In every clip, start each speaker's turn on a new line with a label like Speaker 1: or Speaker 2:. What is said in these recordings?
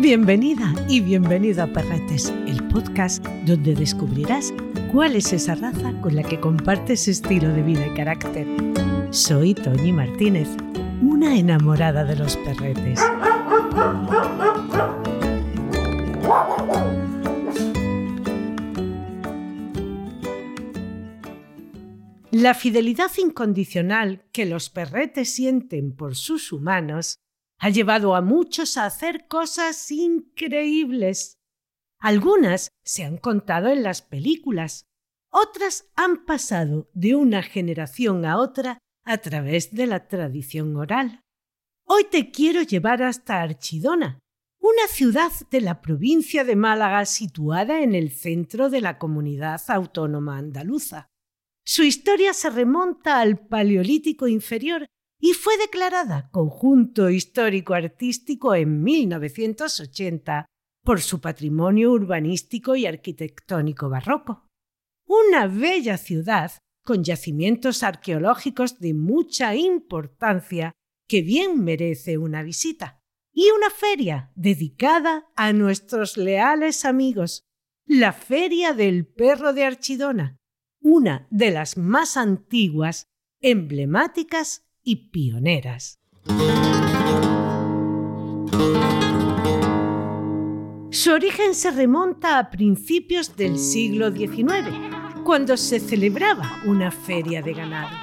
Speaker 1: Bienvenida y bienvenido a Perretes, el podcast donde descubrirás cuál es esa raza con la que compartes estilo de vida y carácter. Soy Toñi Martínez, una enamorada de los perretes. La fidelidad incondicional que los perretes sienten por sus humanos ha llevado a muchos a hacer cosas increíbles. Algunas se han contado en las películas, otras han pasado de una generación a otra a través de la tradición oral. Hoy te quiero llevar hasta Archidona, una ciudad de la provincia de Málaga situada en el centro de la comunidad autónoma andaluza. Su historia se remonta al Paleolítico inferior y fue declarada conjunto histórico artístico en 1980 por su patrimonio urbanístico y arquitectónico barroco. Una bella ciudad con yacimientos arqueológicos de mucha importancia que bien merece una visita. Y una feria dedicada a nuestros leales amigos, la Feria del Perro de Archidona, una de las más antiguas, emblemáticas y pioneras. Su origen se remonta a principios del siglo XIX, cuando se celebraba una feria de ganado.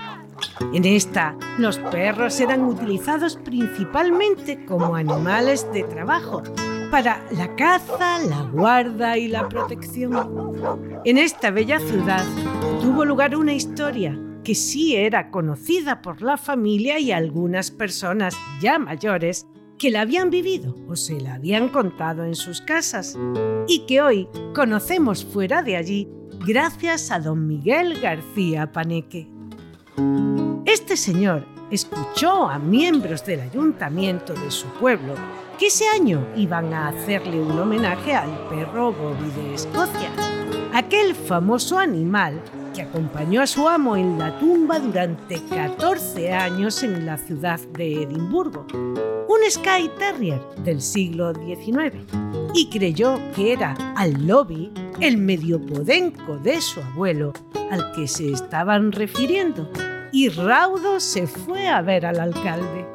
Speaker 1: En esta, los perros eran utilizados principalmente como animales de trabajo, para la caza, la guarda y la protección. En esta bella ciudad tuvo lugar una historia que sí era conocida por la familia y algunas personas ya mayores que la habían vivido o se la habían contado en sus casas y que hoy conocemos fuera de allí gracias a don Miguel García Paneque. Este señor escuchó a miembros del ayuntamiento de su pueblo que ese año iban a hacerle un homenaje al perro Bobby de Escocia, aquel famoso animal que acompañó a su amo en la tumba durante 14 años en la ciudad de Edimburgo, un Sky Terrier del siglo XIX, y creyó que era al lobby el medio podenco de su abuelo al que se estaban refiriendo, y raudo se fue a ver al alcalde.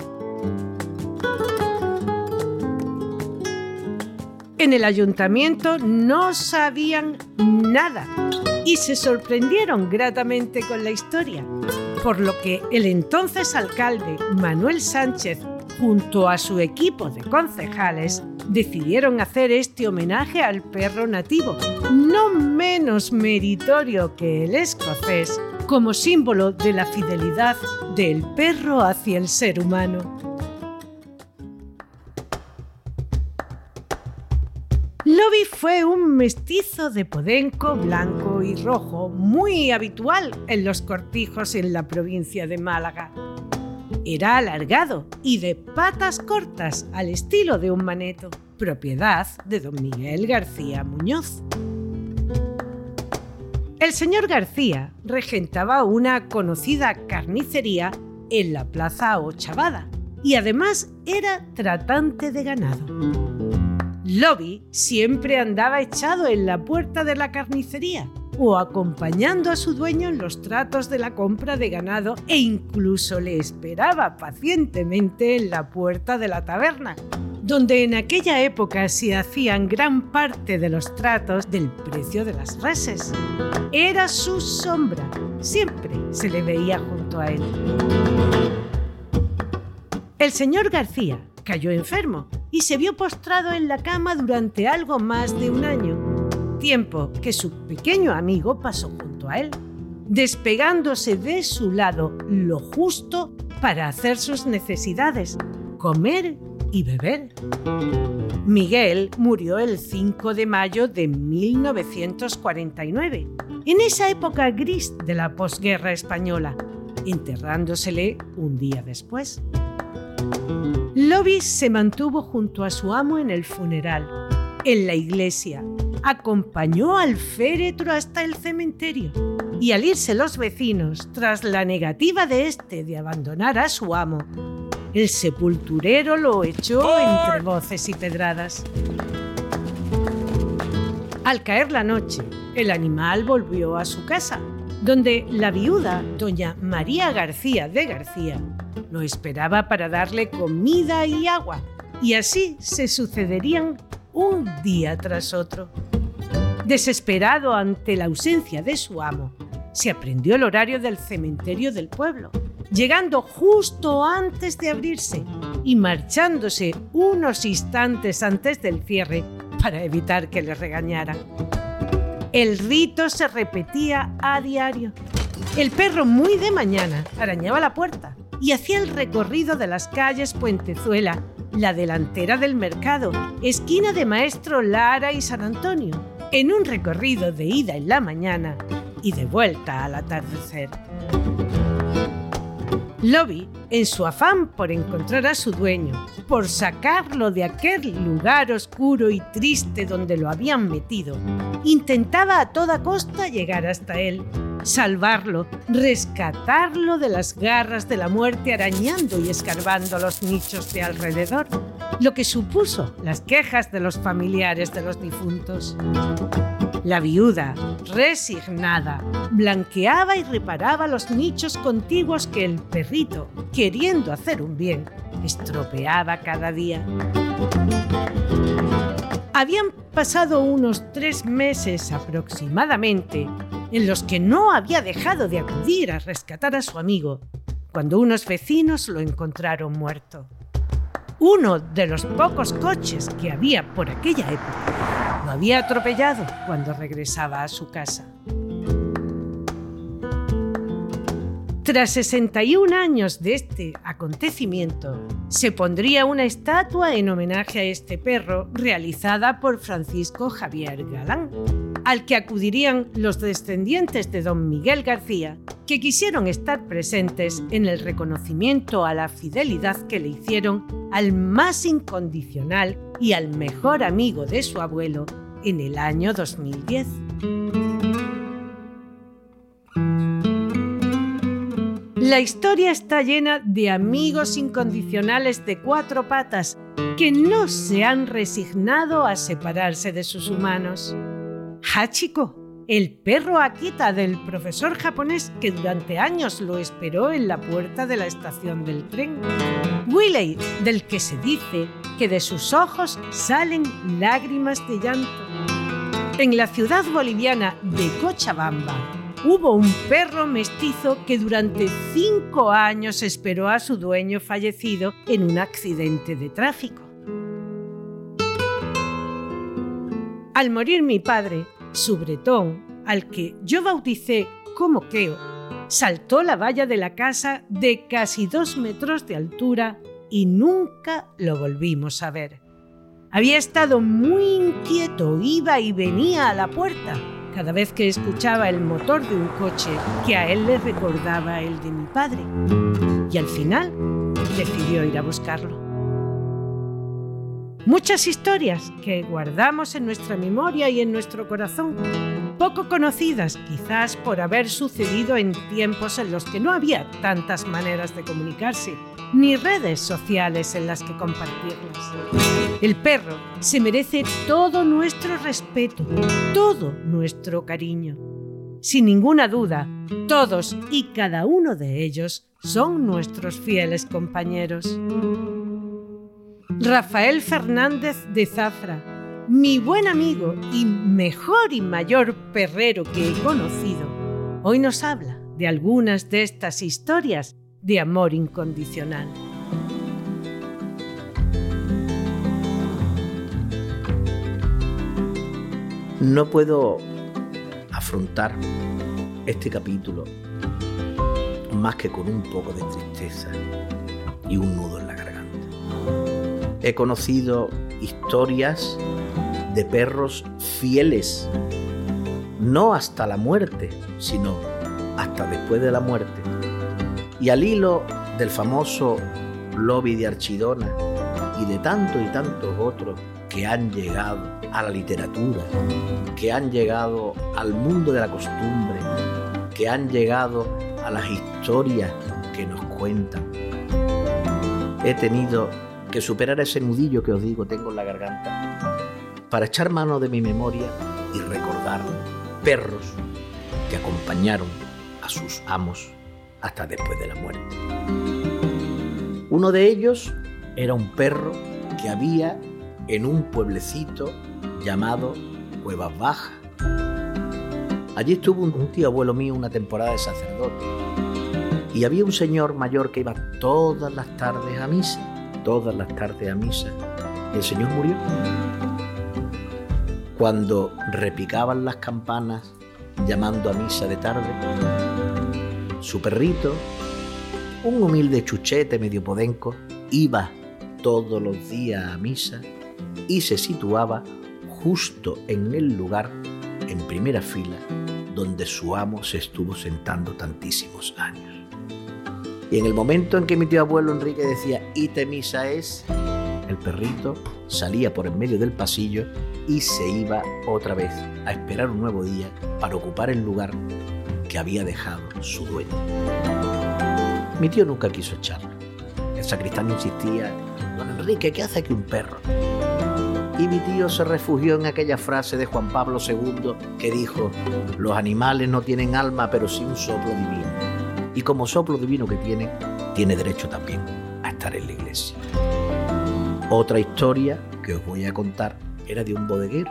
Speaker 1: En el ayuntamiento no sabían nada y se sorprendieron gratamente con la historia, por lo que el entonces alcalde Manuel Sánchez junto a su equipo de concejales decidieron hacer este homenaje al perro nativo, no menos meritorio que el escocés, como símbolo de la fidelidad del perro hacia el ser humano. Lobby fue un mestizo de podenco blanco y rojo, muy habitual en los cortijos en la provincia de Málaga. Era alargado y de patas cortas al estilo de un maneto, propiedad de don Miguel García Muñoz. El señor García regentaba una conocida carnicería en la Plaza Ochavada y además era tratante de ganado. Lobby siempre andaba echado en la puerta de la carnicería, o acompañando a su dueño en los tratos de la compra de ganado e incluso le esperaba pacientemente en la puerta de la taberna, donde en aquella época se hacían gran parte de los tratos del precio de las reses. Era su sombra, siempre se le veía junto a él. El señor García cayó enfermo y se vio postrado en la cama durante algo más de un año, tiempo que su pequeño amigo pasó junto a él, despegándose de su lado lo justo para hacer sus necesidades, comer y beber. Miguel murió el 5 de mayo de 1949, en esa época gris de la posguerra española, enterrándosele un día después. Lobis se mantuvo junto a su amo en el funeral, en la iglesia, acompañó al féretro hasta el cementerio y al irse los vecinos, tras la negativa de éste de abandonar a su amo, el sepulturero lo echó entre voces y pedradas. Al caer la noche, el animal volvió a su casa, donde la viuda, doña María García de García, lo esperaba para darle comida y agua, y así se sucederían un día tras otro. Desesperado ante la ausencia de su amo, se aprendió el horario del cementerio del pueblo llegando justo antes de abrirse y marchándose unos instantes antes del cierre para evitar que le regañaran. El rito se repetía a diario. El perro muy de mañana arañaba la puerta y hacía el recorrido de las calles Puentezuela, la delantera del mercado, esquina de Maestro Lara y San Antonio, en un recorrido de ida en la mañana y de vuelta al atardecer. Lobby, en su afán por encontrar a su dueño, por sacarlo de aquel lugar oscuro y triste donde lo habían metido, intentaba a toda costa llegar hasta él, salvarlo, rescatarlo de las garras de la muerte arañando y escarbando los nichos de alrededor, lo que supuso las quejas de los familiares de los difuntos. La viuda, resignada, blanqueaba y reparaba los nichos contiguos que el perrito, queriendo hacer un bien, estropeaba cada día. Habían pasado unos tres meses aproximadamente en los que no había dejado de acudir a rescatar a su amigo, cuando unos vecinos lo encontraron muerto. Uno de los pocos coches que había por aquella época lo había atropellado cuando regresaba a su casa. Tras 61 años de este acontecimiento, se pondría una estatua en homenaje a este perro realizada por Francisco Javier Galán, al que acudirían los descendientes de don Miguel García, que quisieron estar presentes en el reconocimiento a la fidelidad que le hicieron al más incondicional y al mejor amigo de su abuelo en el año 2010. La historia está llena de amigos incondicionales de cuatro patas que no se han resignado a separarse de sus humanos. Hachiko, el perro Akita del profesor japonés que durante años lo esperó en la puerta de la estación del tren. Willy, del que se dice que de sus ojos salen lágrimas de llanto. En la ciudad boliviana de Cochabamba hubo un perro mestizo que durante cinco años esperó a su dueño fallecido en un accidente de tráfico. Al morir mi padre, su bretón, al que yo bauticé como Keo, saltó la valla de la casa de casi dos metros de altura y nunca lo volvimos a ver. Había estado muy inquieto, iba y venía a la puerta cada vez que escuchaba el motor de un coche que a él le recordaba el de mi padre. Y al final decidió ir a buscarlo. Muchas historias que guardamos en nuestra memoria y en nuestro corazón poco conocidas quizás por haber sucedido en tiempos en los que no había tantas maneras de comunicarse, ni redes sociales en las que compartirlas. El perro se merece todo nuestro respeto, todo nuestro cariño. Sin ninguna duda, todos y cada uno de ellos son nuestros fieles compañeros. Rafael Fernández de Zafra, mi buen amigo y mejor y mayor perrero que he conocido, hoy nos habla de algunas de estas historias de amor incondicional.
Speaker 2: No puedo afrontar este capítulo más que con un poco de tristeza y un nudo en la garganta. He conocido historias de perros fieles, no hasta la muerte, sino hasta después de la muerte. Y al hilo del famoso lobby de Archidona y de tantos y tantos otros que han llegado a la literatura, que han llegado al mundo de la costumbre, que han llegado a las historias que nos cuentan. He tenido que superar ese nudillo que os digo tengo en la garganta para echar mano de mi memoria y recordar perros que acompañaron a sus amos hasta después de la muerte. Uno de ellos era un perro que había en un pueblecito llamado Cuevas Bajas. Allí estuvo un tío abuelo mío una temporada de sacerdote y había un señor mayor que iba todas las tardes a misa, todas las tardes a misa. Y el señor murió. Cuando repicaban las campanas llamando a misa de tarde, su perrito, un humilde chuchete medio podenco, iba todos los días a misa y se situaba justo en el lugar, en primera fila, donde su amo se estuvo sentando tantísimos años. Y en el momento en que mi tío abuelo Enrique decía, ¿y misa es? El perrito salía por en medio del pasillo y se iba otra vez a esperar un nuevo día para ocupar el lugar que había dejado su dueño. Mi tío nunca quiso echarlo. El sacristán insistía, don Enrique, ¿qué hace aquí un perro? Y mi tío se refugió en aquella frase de Juan Pablo II que dijo, los animales no tienen alma, pero sí un soplo divino. Y como soplo divino que tiene, tiene derecho también a estar en la iglesia. Otra historia que os voy a contar era de un bodeguero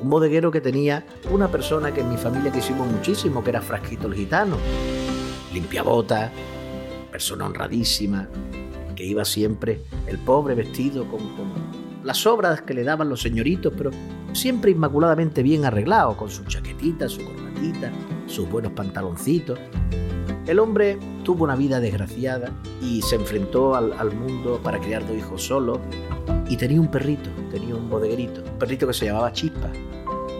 Speaker 2: un bodeguero que tenía una persona que en mi familia quisimos muchísimo, que era Frasquito el Gitano. Limpia bota, persona honradísima, que iba siempre el pobre vestido con, las obras que le daban los señoritos, pero siempre inmaculadamente bien arreglado, con su chaquetita, su corbatita, sus buenos pantaloncitos. El hombre tuvo una vida desgraciada y se enfrentó al, mundo para criar dos hijos solos y tenía un perrito, tenía un bodeguerito, un perrito que se llamaba Chispa,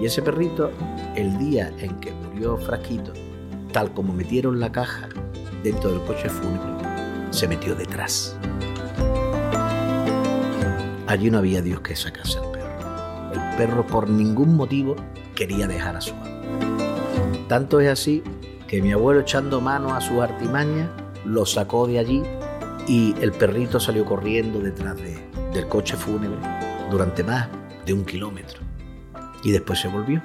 Speaker 2: y ese perrito, el día en que murió Frasquito, tal como metieron la caja dentro del coche fúnebre, se metió detrás. Allí no había Dios que sacase al perro. El perro por ningún motivo quería dejar a su amo. Tanto es así que mi abuelo echando mano a su artimaña lo sacó de allí y el perrito salió corriendo detrás del coche fúnebre durante más de un kilómetro y después se volvió.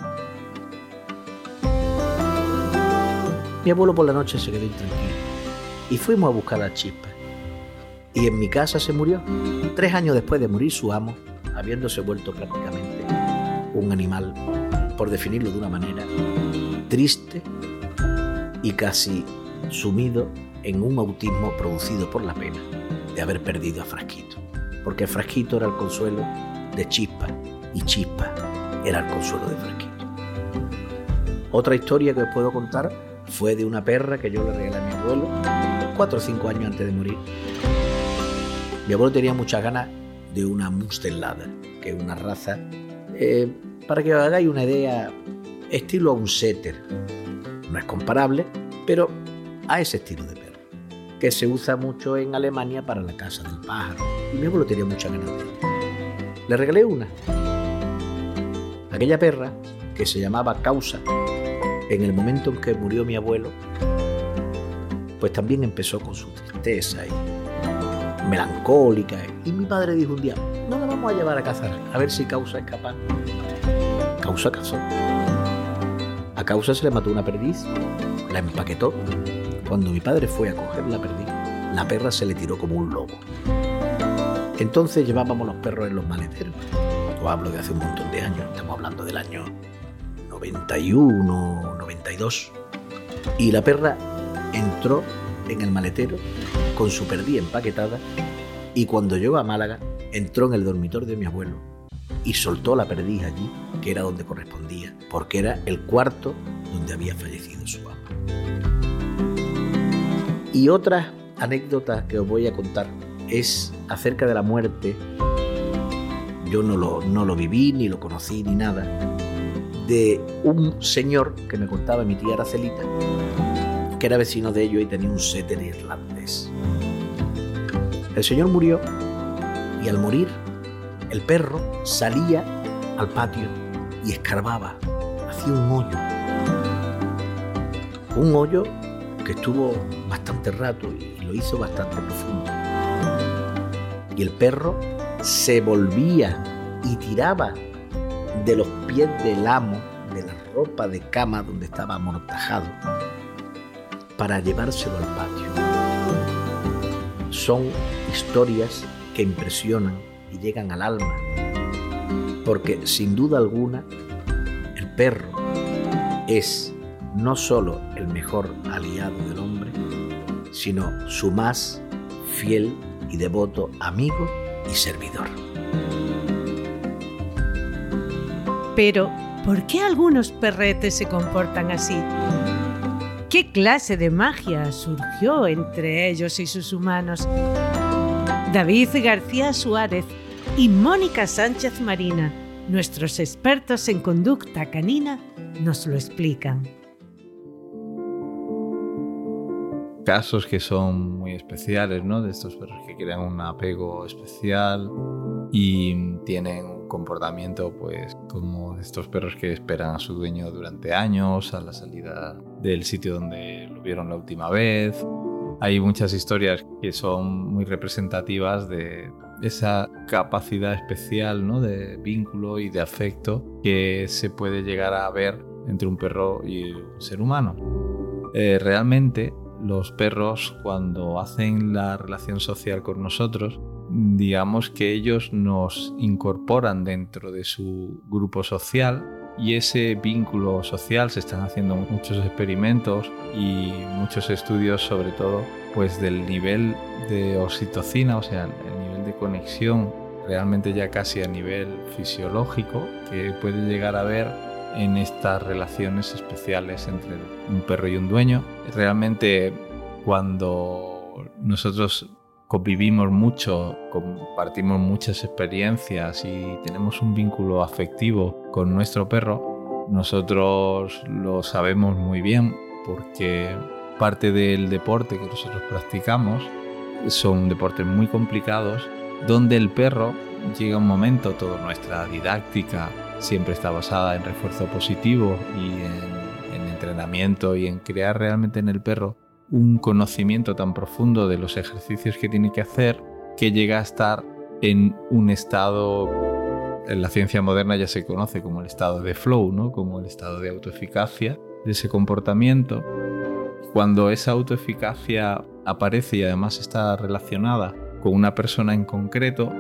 Speaker 2: Mi abuelo por la noche se quedó intranquilo y fuimos a buscar a Chispa. Y en mi casa se murió, tres años después de morir su amo, habiéndose vuelto prácticamente un animal, por definirlo de una manera, triste y casi sumido en un autismo producido por la pena de haber perdido a Frasquito. Porque Frasquito era el consuelo de Chispa y Chispa era el consuelo de Frasquito. Otra historia que os puedo contar fue de una perra que yo le regalé a mi abuelo cuatro o cinco años antes de morir. Mi abuelo tenía muchas ganas de una Mustang que es una raza, eh, para que os hagáis una idea, estilo a un setter. No es comparable, pero a ese estilo de perro, que se usa mucho en Alemania para la casa del pájaro. Y mi abuelo tenía muchas ganas de ella. Le regalé una Aquella perra, que se llamaba Causa, en el momento en que murió mi abuelo, pues también empezó con su tristeza y melancólica. Y mi padre dijo un día, no la vamos a llevar a cazar, a ver si Causa es capaz. Causa cazó. A causa se le mató una perdiz, la empaquetó. Cuando mi padre fue a coger la perdiz, la perra se le tiró como un lobo. Entonces llevábamos los perros en los maleteros. Os hablo de hace un montón de años, estamos hablando del año 91, 92. Y la perra entró en el maletero con su perdiz empaquetada y cuando llegó a Málaga entró en el dormitorio de mi abuelo y soltó la perdiz allí, que era donde correspondía, porque era el cuarto donde había fallecido su amo. Y otra anécdota que os voy a contar es acerca de la muerte. Yo no lo, no lo viví, ni lo conocí, ni nada. De un señor que me contaba mi tía Aracelita, que era vecino de ellos y tenía un setter irlandés. El señor murió y al morir el perro salía al patio y escarbaba, hacía un hoyo. Un hoyo que estuvo bastante rato y lo hizo bastante profundo. Y el perro se volvía y tiraba de los pies del amo, de la ropa de cama donde estaba amortajado, para llevárselo al patio. Son historias que impresionan llegan al alma, porque sin duda alguna el perro es no solo el mejor aliado del hombre, sino su más fiel y devoto amigo y servidor.
Speaker 1: Pero, ¿por qué algunos perretes se comportan así? ¿Qué clase de magia surgió entre ellos y sus humanos? David García Suárez y Mónica Sánchez Marina, nuestros expertos en conducta canina, nos lo explican.
Speaker 3: Casos que son muy especiales, ¿no? De estos perros que crean un apego especial y tienen un comportamiento, pues, como estos perros que esperan a su dueño durante años, a la salida del sitio donde lo vieron la última vez. Hay muchas historias que son muy representativas de, esa capacidad especial ¿no? de vínculo y de afecto que se puede llegar a ver entre un perro y un ser humano. Eh, realmente los perros cuando hacen la relación social con nosotros, digamos que ellos nos incorporan dentro de su grupo social y ese vínculo social se están haciendo muchos experimentos y muchos estudios sobre todo pues del nivel de oxitocina, o sea, el conexión realmente ya casi a nivel fisiológico que puede llegar a ver en estas relaciones especiales entre un perro y un dueño. Realmente cuando nosotros convivimos mucho, compartimos muchas experiencias y tenemos un vínculo afectivo con nuestro perro, nosotros lo sabemos muy bien porque parte del deporte que nosotros practicamos son deportes muy complicados donde el perro llega un momento, toda nuestra didáctica siempre está basada en refuerzo positivo y en, en entrenamiento y en crear realmente en el perro un conocimiento tan profundo de los ejercicios que tiene que hacer que llega a estar en un estado, en la ciencia moderna ya se conoce como el estado de flow, ¿no? como el estado de autoeficacia de ese comportamiento. Cuando esa autoeficacia aparece y además está relacionada con una persona en concreto,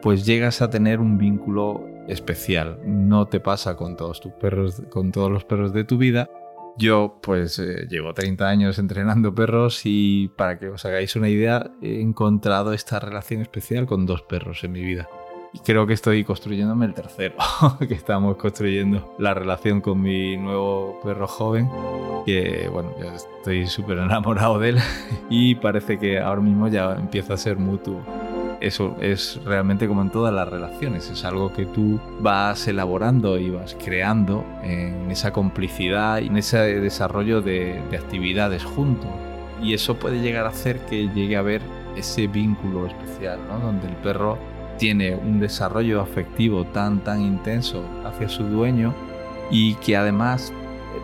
Speaker 3: pues llegas a tener un vínculo especial. No te pasa con todos tus perros, con todos los perros de tu vida. Yo pues eh, llevo 30 años entrenando perros y para que os hagáis una idea he encontrado esta relación especial con dos perros en mi vida. Y creo que estoy construyéndome el tercero, que estamos construyendo la relación con mi nuevo perro joven, que bueno, ya estoy súper enamorado de él y parece que ahora mismo ya empieza a ser mutuo. Eso es realmente como en todas las relaciones, es algo que tú vas elaborando y vas creando en esa complicidad y en ese desarrollo de, de actividades juntos. Y eso puede llegar a hacer que llegue a haber ese vínculo especial, ¿no? donde el perro tiene un desarrollo afectivo tan tan intenso hacia su dueño y que además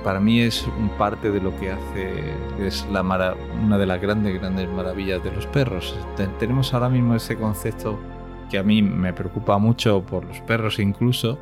Speaker 3: para mí es un parte de lo que hace es la una de las grandes grandes maravillas de los perros. Tenemos ahora mismo ese concepto que a mí me preocupa mucho por los perros incluso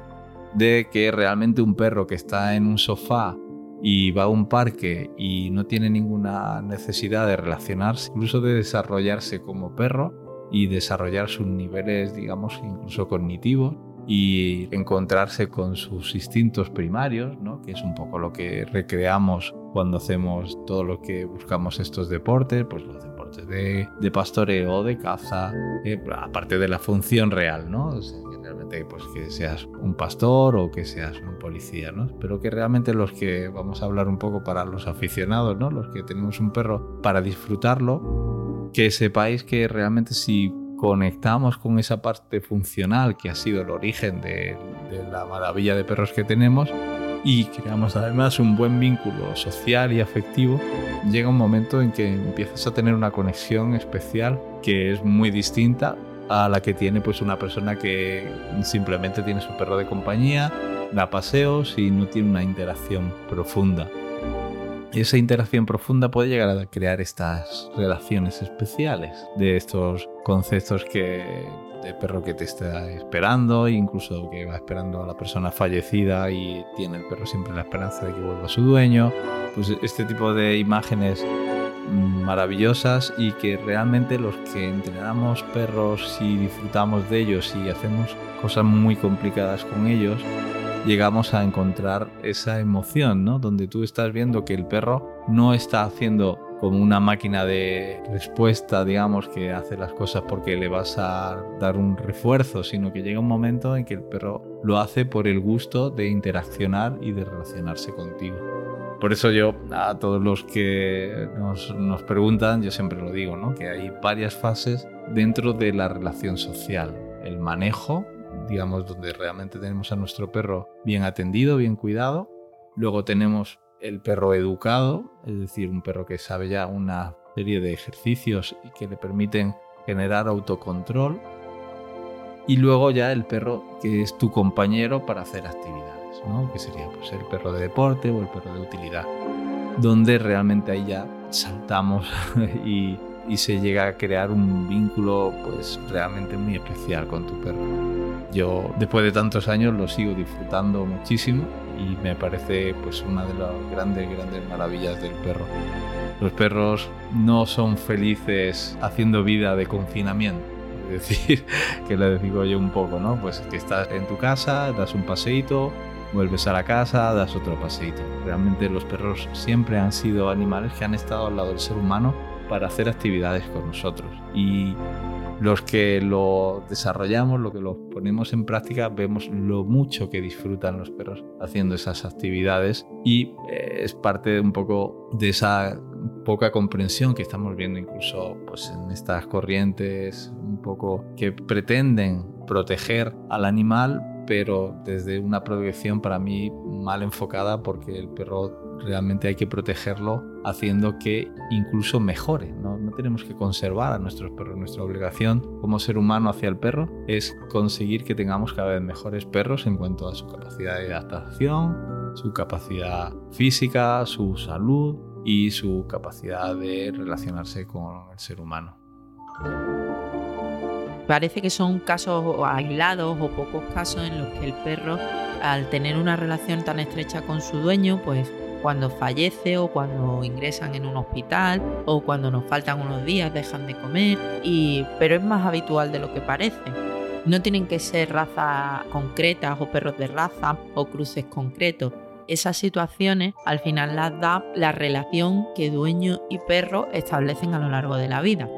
Speaker 3: de que realmente un perro que está en un sofá y va a un parque y no tiene ninguna necesidad de relacionarse, incluso de desarrollarse como perro y desarrollar sus niveles, digamos, incluso cognitivos y encontrarse con sus instintos primarios, ¿no? que es un poco lo que recreamos cuando hacemos todo lo que buscamos estos deportes, pues los deportes de, de pastoreo, o de caza, eh, aparte de la función real, ¿no? realmente pues que seas un pastor o que seas un policía, ¿no? Pero que realmente los que vamos a hablar un poco para los aficionados, ¿no? Los que tenemos un perro para disfrutarlo, que sepáis que realmente si conectamos con esa parte funcional que ha sido el origen de, la maravilla de perros que tenemos y creamos además un buen vínculo social y afectivo, llega un momento en que empiezas a tener una conexión especial que es muy distinta a la que tiene pues una persona que simplemente tiene su perro de compañía, da paseos y no tiene una interacción profunda. Y esa interacción profunda puede llegar a crear estas relaciones especiales de estos conceptos que de perro que te está esperando, incluso que va esperando a la persona fallecida y tiene el perro siempre la esperanza de que vuelva su dueño. Pues este tipo de imágenes maravillosas y que realmente los que entrenamos perros y disfrutamos de ellos y hacemos cosas muy complicadas con ellos, llegamos a encontrar esa emoción, ¿no? Donde tú estás viendo que el perro no está haciendo como una máquina de respuesta, digamos, que hace las cosas porque le vas a dar un refuerzo, sino que llega un momento en que el perro lo hace por el gusto de interaccionar y de relacionarse contigo. Por eso yo a todos los que nos, nos, preguntan, yo siempre lo digo, ¿no? que hay varias fases dentro de la relación social. El manejo, digamos, donde realmente tenemos a nuestro perro bien atendido, bien cuidado. Luego tenemos el perro educado, es decir, un perro que sabe ya una serie de ejercicios y que le permiten generar autocontrol. Y luego ya el perro que es tu compañero para hacer actividades que sería pues, el perro de deporte o el perro de utilidad, donde realmente ahí ya saltamos y, y, se llega a crear un vínculo pues realmente muy especial con tu perro. Yo después de tantos años lo sigo disfrutando muchísimo y me parece pues una de las grandes, grandes maravillas del perro. Los perros no son felices haciendo vida de confinamiento. Es decir, que le digo yo un poco, ¿no? Pues que estás en tu casa, das un paseíto, vuelves a la casa, das otro paseito. Realmente los perros siempre han sido animales que han estado al lado del ser humano para hacer actividades con nosotros. Y los que lo desarrollamos, lo que lo ponemos en práctica, vemos lo mucho que disfrutan los perros haciendo esas actividades y eh, es parte un poco de esa poca comprensión que estamos viendo incluso pues, en estas corrientes un poco que pretenden proteger al animal pero desde una protección para mí mal enfocada porque el perro realmente hay que protegerlo haciendo que incluso mejore. ¿no? no tenemos que conservar a nuestros perros. Nuestra obligación como ser humano hacia el perro es conseguir que tengamos cada vez mejores perros en cuanto a su capacidad de adaptación, su capacidad física, su salud y su capacidad de relacionarse con el ser humano.
Speaker 4: Parece que son casos aislados o pocos casos en los que el perro, al tener una relación tan estrecha con su dueño, pues cuando fallece o cuando ingresan en un hospital o cuando nos faltan unos días dejan de comer, y, pero es más habitual de lo que parece. No tienen que ser razas concretas o perros de raza o cruces concretos. Esas situaciones al final las da la relación que dueño y perro establecen a lo largo de la vida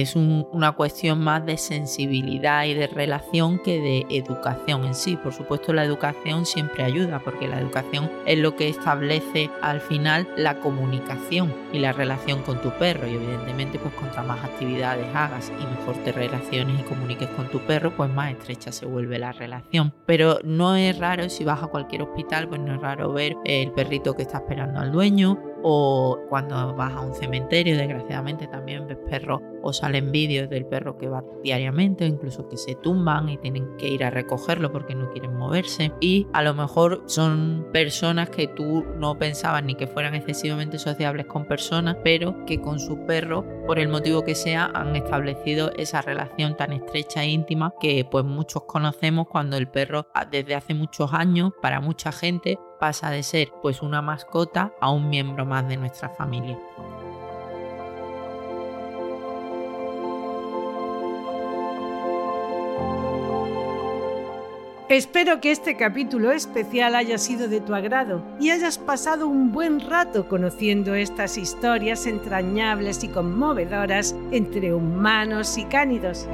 Speaker 4: es una cuestión más de sensibilidad y de relación que de educación en sí. Por supuesto, la educación siempre ayuda porque la educación es lo que establece al final la comunicación y la relación con tu perro. Y evidentemente, pues contra más actividades hagas y mejor te relaciones y comuniques con tu perro, pues más estrecha se vuelve la relación. Pero no es raro, si vas a cualquier hospital, pues no es raro ver el perrito que está esperando al dueño o cuando vas a un cementerio, desgraciadamente también ves perros o salen vídeos del perro que va diariamente o incluso que se tumban y tienen que ir a recogerlo porque no quieren moverse y a lo mejor son personas que tú no pensabas ni que fueran excesivamente sociables con personas, pero que con su perro, por el motivo que sea, han establecido esa relación tan estrecha e íntima que pues muchos conocemos cuando el perro ah, desde hace muchos años para mucha gente pasa de ser pues una mascota a un miembro más de nuestra familia.
Speaker 1: Espero que este capítulo especial haya sido de tu agrado y hayas pasado un buen rato conociendo estas historias entrañables y conmovedoras entre humanos y cánidos.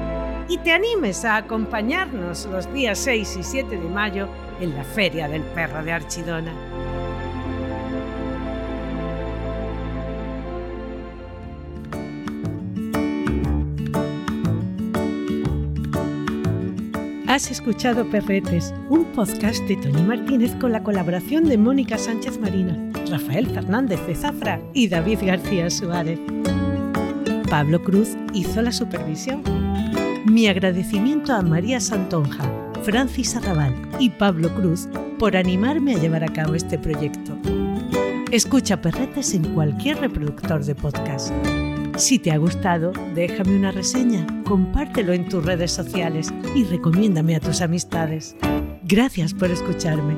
Speaker 1: Y te animes a acompañarnos los días 6 y 7 de mayo en la Feria del Perro de Archidona. Has escuchado Perretes, un podcast de Tony Martínez con la colaboración de Mónica Sánchez Marina, Rafael Fernández de Zafra y David García Suárez. Pablo Cruz hizo la supervisión. Mi agradecimiento a María Santonja, Francis Arrabal y Pablo Cruz por animarme a llevar a cabo este proyecto. Escucha Perretes en cualquier reproductor de podcast. Si te ha gustado, déjame una reseña, compártelo en tus redes sociales y recomiéndame a tus amistades. Gracias por escucharme.